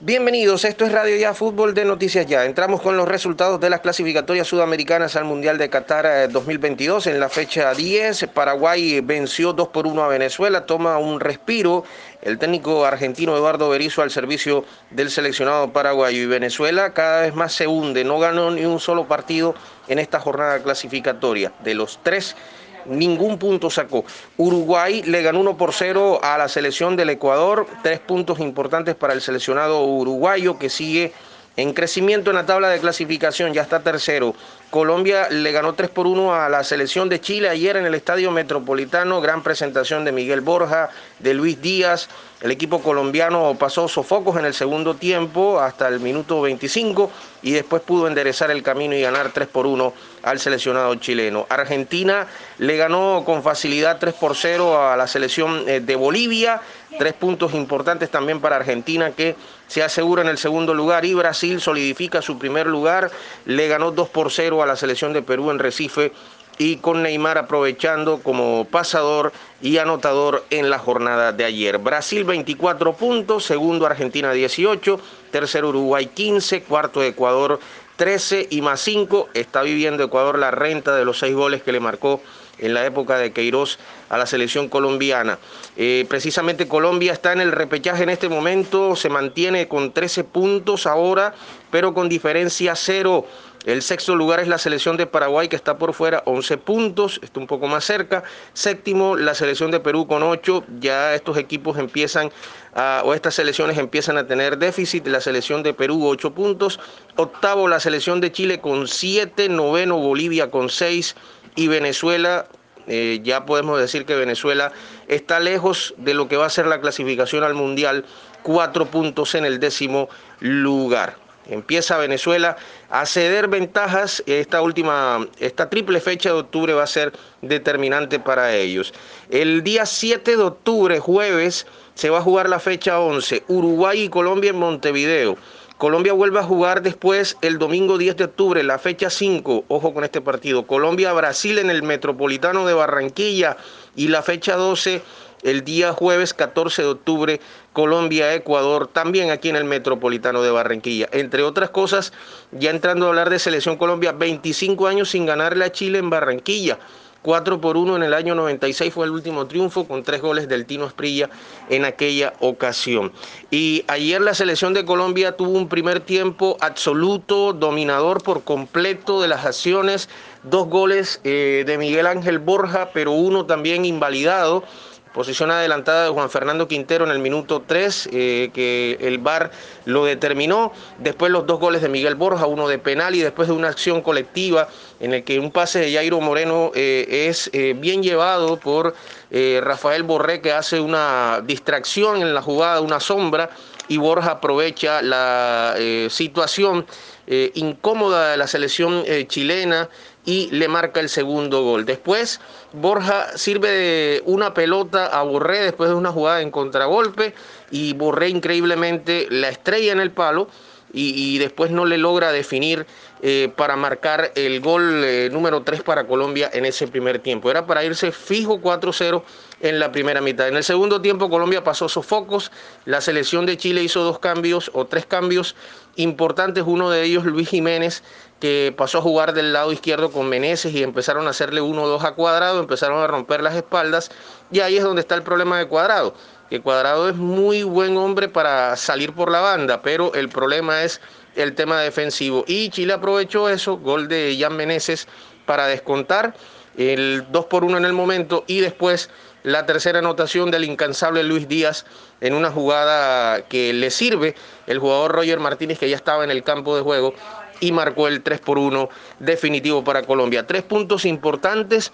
Bienvenidos, esto es Radio Ya Fútbol de Noticias Ya. Entramos con los resultados de las clasificatorias sudamericanas al Mundial de Qatar 2022. Eh, en la fecha 10, Paraguay venció 2 por 1 a Venezuela, toma un respiro el técnico argentino Eduardo Berizzo al servicio del seleccionado paraguayo y Venezuela cada vez más se hunde, no ganó ni un solo partido en esta jornada clasificatoria. De los tres ningún punto sacó. Uruguay le ganó 1 por 0 a la selección del Ecuador, tres puntos importantes para el seleccionado uruguayo que sigue en crecimiento en la tabla de clasificación, ya está tercero. Colombia le ganó 3 por 1 a la selección de Chile ayer en el Estadio Metropolitano. Gran presentación de Miguel Borja, de Luis Díaz. El equipo colombiano pasó sofocos en el segundo tiempo hasta el minuto 25 y después pudo enderezar el camino y ganar 3 por 1 al seleccionado chileno. Argentina le ganó con facilidad 3 por 0 a la selección eh, de Bolivia. Tres puntos importantes también para Argentina que se asegura en el segundo lugar y Brasil solidifica su primer lugar. Le ganó 2 por 0 a la selección de Perú en Recife y con Neymar aprovechando como pasador y anotador en la jornada de ayer. Brasil 24 puntos, segundo Argentina 18, tercero Uruguay 15, cuarto Ecuador 13 y más 5. Está viviendo Ecuador la renta de los seis goles que le marcó en la época de Queiroz a la selección colombiana. Eh, precisamente Colombia está en el repechaje en este momento, se mantiene con 13 puntos ahora, pero con diferencia cero. El sexto lugar es la selección de Paraguay que está por fuera, 11 puntos, está un poco más cerca. Séptimo, la selección de Perú con 8. Ya estos equipos empiezan, o estas selecciones empiezan a tener déficit. La selección de Perú 8 puntos. Octavo, la selección de Chile con 7. Noveno, Bolivia con 6 y Venezuela, eh, ya podemos decir que Venezuela está lejos de lo que va a ser la clasificación al Mundial, cuatro puntos en el décimo lugar. Empieza Venezuela a ceder ventajas. Esta última, esta triple fecha de octubre va a ser determinante para ellos. El día 7 de octubre, jueves, se va a jugar la fecha 11. Uruguay y Colombia en Montevideo. Colombia vuelve a jugar después el domingo 10 de octubre, la fecha 5, ojo con este partido. Colombia-Brasil en el Metropolitano de Barranquilla y la fecha 12 el día jueves 14 de octubre, Colombia-Ecuador, también aquí en el Metropolitano de Barranquilla. Entre otras cosas, ya entrando a hablar de Selección Colombia, 25 años sin ganarle a Chile en Barranquilla. 4 por 1 en el año 96 fue el último triunfo con tres goles del Tino Esprilla en aquella ocasión. Y ayer la selección de Colombia tuvo un primer tiempo absoluto, dominador por completo de las acciones, dos goles eh, de Miguel Ángel Borja, pero uno también invalidado Posición adelantada de Juan Fernando Quintero en el minuto 3, eh, que el VAR lo determinó. Después los dos goles de Miguel Borja, uno de penal y después de una acción colectiva en el que un pase de Jairo Moreno eh, es eh, bien llevado por Rafael Borré, que hace una distracción en la jugada, una sombra, y Borja aprovecha la situación incómoda de la selección chilena y le marca el segundo gol. Después Borja sirve de una pelota a Borré después de una jugada en contragolpe y Borré increíblemente la estrella en el palo y, después no le logra definir eh, para marcar el gol eh, número 3 para Colombia en ese primer tiempo. Era para irse fijo 4-0 en la primera mitad. En el segundo tiempo Colombia pasó sofocos, la selección de Chile hizo dos cambios o tres cambios importantes, uno de ellos Luis Jiménez que pasó a jugar del lado izquierdo con Meneses y empezaron a hacerle 1-2 a Cuadrado, empezaron a romper las espaldas y ahí es donde está el problema de Cuadrado que Cuadrado es muy buen hombre para salir por la banda, pero el problema es el tema defensivo. Y Chile aprovechó eso, gol de Jan Meneses para descontar el 2 por 1 en el momento y después la tercera anotación del incansable Luis Díaz en una jugada que le sirve el jugador Roger Martínez que ya estaba en el campo de juego y marcó el 3 por 1 definitivo para Colombia. Tres puntos importantes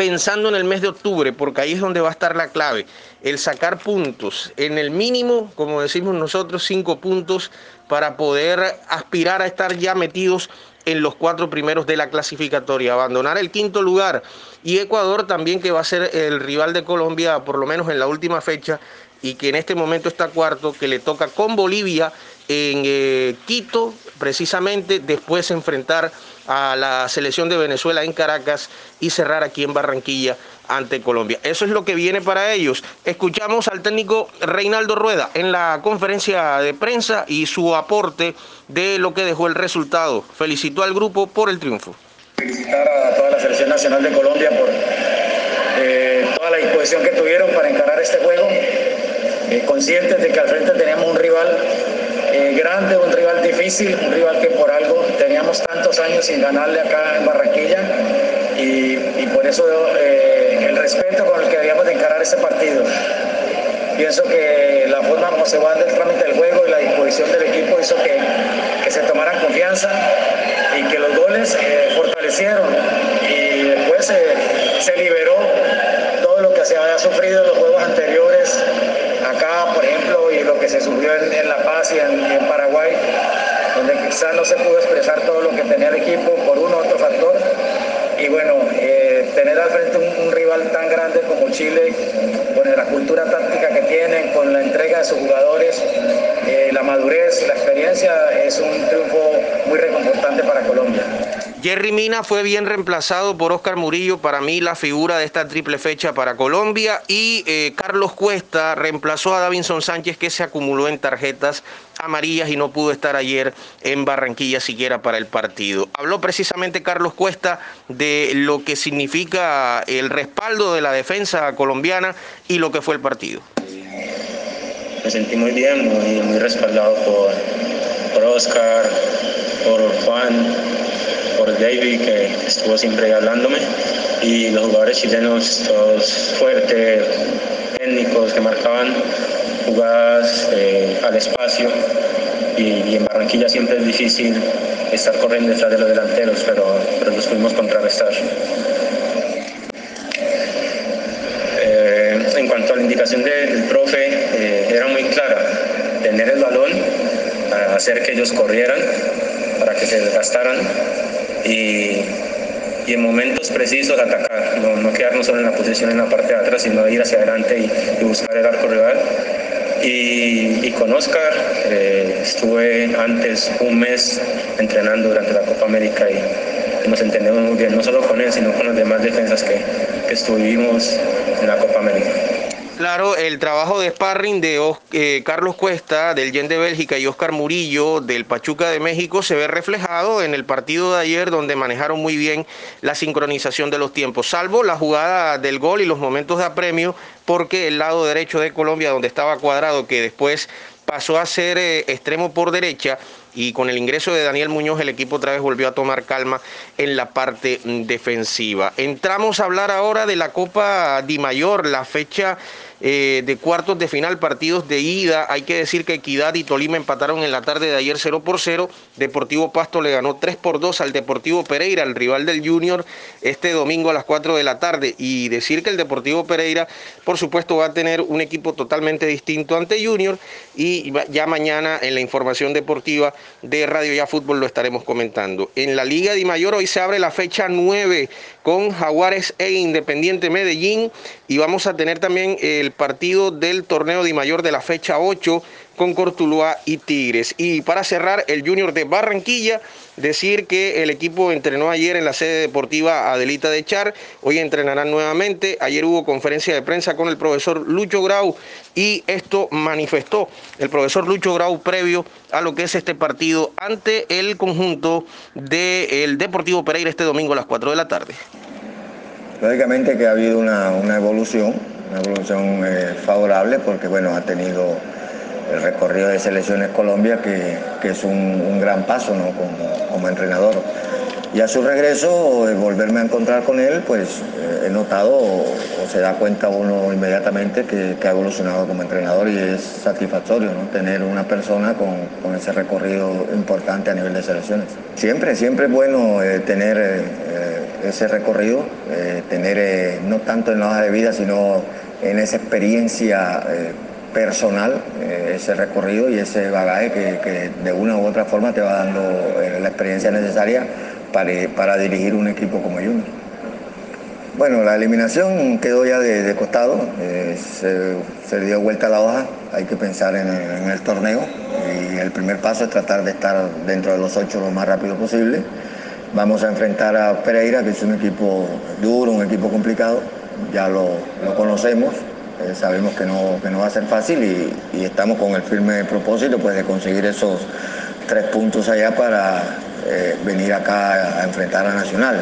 pensando en el mes de octubre, porque ahí es donde va a estar la clave, el sacar puntos, en el mínimo, como decimos nosotros, cinco puntos para poder aspirar a estar ya metidos en los cuatro primeros de la clasificatoria, abandonar el quinto lugar. Y Ecuador también que va a ser el rival de Colombia por lo menos en la última fecha y que en este momento está cuarto, que le toca con Bolivia en eh, Quito, precisamente después enfrentar a la selección de Venezuela en Caracas y cerrar aquí en Barranquilla ante Colombia. Eso es lo que viene para ellos. Escuchamos al técnico Reinaldo Rueda en la conferencia de prensa y su aporte de lo que dejó el resultado. Felicitó al grupo por el triunfo. Felicitar a toda la selección nacional de Colombia por eh, toda la disposición que tuvieron para encarar este juego, eh, conscientes de que al frente teníamos eh, grande, un rival difícil, un rival que por algo teníamos tantos años sin ganarle acá en Barranquilla. Y, por eso el respeto con el que habíamos de encarar este partido. Pienso que la forma como se va del trámite del juego y la disposición del equipo hizo que, que se tomaran confianza y que los goles fortalecieron. Y después se liberó todo lo que se había sufrido en los juegos anteriores, acá por ejemplo, y lo que se sufrió en, La Paz y en, Paraguay, donde quizás no se pudo expresar todo lo que tenía el equipo por uno u otro factor. Y bueno, eh, tener al frente un, rival tan grande como Chile, con la cultura táctica que tienen, con la entrega de sus jugadores, eh, la madurez, la experiencia, es un triunfo muy reconfortante para Colombia. Jerry Mina fue bien reemplazado por Oscar Murillo, para mí la figura de esta triple fecha para Colombia, y eh, Carlos Cuesta reemplazó a Davinson Sánchez que se acumuló en tarjetas amarillas y no pudo estar ayer en Barranquilla siquiera para el partido. Habló precisamente Carlos Cuesta de lo que significa el respaldo de la defensa colombiana y lo que fue el partido. Me sentí muy bien, muy, respaldado por, por Oscar, por Juan, por David, que estuvo siempre hablándome, y los jugadores chilenos, todos fuertes, técnicos, que marcaban jugadas eh, al espacio. Y, en Barranquilla siempre es difícil estar corriendo detrás de los delanteros, pero, pero los pudimos contrarrestar. Eh, en cuanto a la indicación del profe, eh, era muy clara, tener el balón, hacer que ellos corrieran para que se desgastaran y, en momentos precisos atacar, no, quedarnos solo en la posición en la parte de atrás, sino ir hacia adelante y, buscar el arco rival. Y, con Oscar eh, estuve antes un mes entrenando durante la Copa América y, nos entendemos muy bien, no solo con él, sino con las demás defensas que, que estuvimos en la Copa América. Claro, el trabajo de sparring de eh, Carlos Cuesta, del Yen de Bélgica, y Oscar Murillo, del Pachuca de México, se ve reflejado en el partido de ayer, donde manejaron muy bien la sincronización de los tiempos, salvo la jugada del gol y los momentos de apremio, porque el lado derecho de Colombia, donde estaba cuadrado, que después pasó a ser eh, extremo por derecha, y con el ingreso de Daniel Muñoz el equipo otra vez volvió a tomar calma en la parte defensiva. Entramos a hablar ahora de la Copa Di Mayor, la fecha eh, de cuartos de final, partidos de ida. Hay que decir que Equidad y Tolima empataron en la tarde de ayer 0 por 0. Deportivo Pasto le ganó 3 por 2 al Deportivo Pereira, el rival del Junior, este domingo a las 4 de la tarde. Y decir que el Deportivo Pereira, por supuesto, va a tener un equipo totalmente distinto ante Junior. Y ya mañana en la información deportiva de Radio Ya Fútbol lo estaremos comentando. En la Liga de Mayor hoy se abre la fecha 9 con Jaguares e Independiente Medellín y vamos a tener también el partido del torneo de mayor de la fecha 8 con Cortuluá y Tigres. Y para cerrar, el Junior de Barranquilla, decir que el equipo entrenó ayer en la sede deportiva Adelita de Char, hoy entrenarán nuevamente, ayer hubo conferencia de prensa con el profesor Lucho Grau y esto manifestó el profesor Lucho Grau previo a lo que es este partido ante el conjunto del Deportivo Pereira este domingo a las 4 de la tarde. Lógicamente que ha habido una, evolución, una evolución eh, favorable porque bueno, ha tenido el recorrido de Selecciones Colombia que, es un, gran paso como, entrenador. Y a su regreso, eh, volverme a encontrar con él, pues eh, he notado o, se da cuenta uno inmediatamente que, ha evolucionado como entrenador y es satisfactorio tener una persona con, ese recorrido importante a nivel de selecciones. Siempre, siempre es bueno tener ese recorrido, eh, tener eh, no tanto en la hoja de vida, sino en esa experiencia eh, personal, ese recorrido y ese bagaje que, de una u otra forma te va dando la experiencia necesaria para, para, dirigir un equipo como Junior. Bueno, la eliminación quedó ya de, costado, se, dio vuelta la hoja, hay que pensar en, en el torneo y el primer paso es tratar de estar dentro de los ocho lo más rápido posible Vamos a enfrentar a Pereira, que es un equipo duro, un equipo complicado. ya lo, conocemos, eh, sabemos que no, que no va a ser fácil y, estamos con el firme propósito pues, de conseguir esos tres puntos allá para venir acá a enfrentar a Nacional.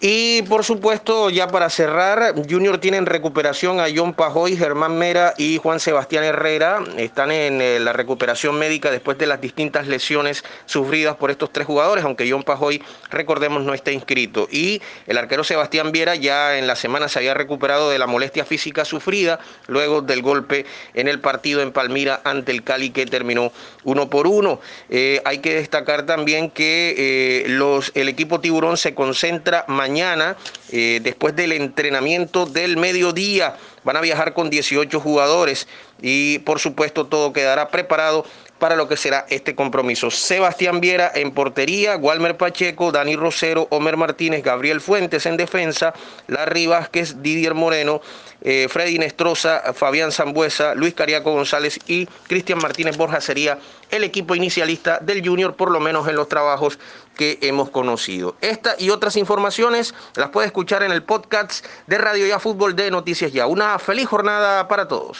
Y por supuesto, ya para cerrar, Junior tiene en recuperación a John Pajoy, Germán Mera y Juan Sebastián Herrera. Están en eh, la recuperación médica después de las distintas lesiones sufridas por estos tres jugadores, aunque John Pajoy, recordemos, no está inscrito. Y el arquero Sebastián Viera ya en la semana se había recuperado de la molestia física sufrida luego del golpe en el partido en Palmira ante el Cali que terminó uno por uno. Eh, hay que destacar también que eh, el equipo tiburón se concentra mañana, eh, después del entrenamiento del mediodía. Van a viajar con 18 jugadores y por supuesto todo quedará preparado para lo que será este compromiso. Sebastián Viera en portería, Walmer Pacheco, Dani Rosero, Omer Martínez, Gabriel Fuentes en defensa, Larry Vázquez, Didier Moreno, eh, Freddy Nestroza, Fabián Zambuesa, Luis Cariaco González y Cristian Martínez Borja sería el equipo inicialista del Junior, por lo menos en los trabajos que hemos conocido. Esta y otras informaciones las puede escuchar en el podcast de Radio Ya Fútbol de Noticias Ya. Una feliz jornada para todos.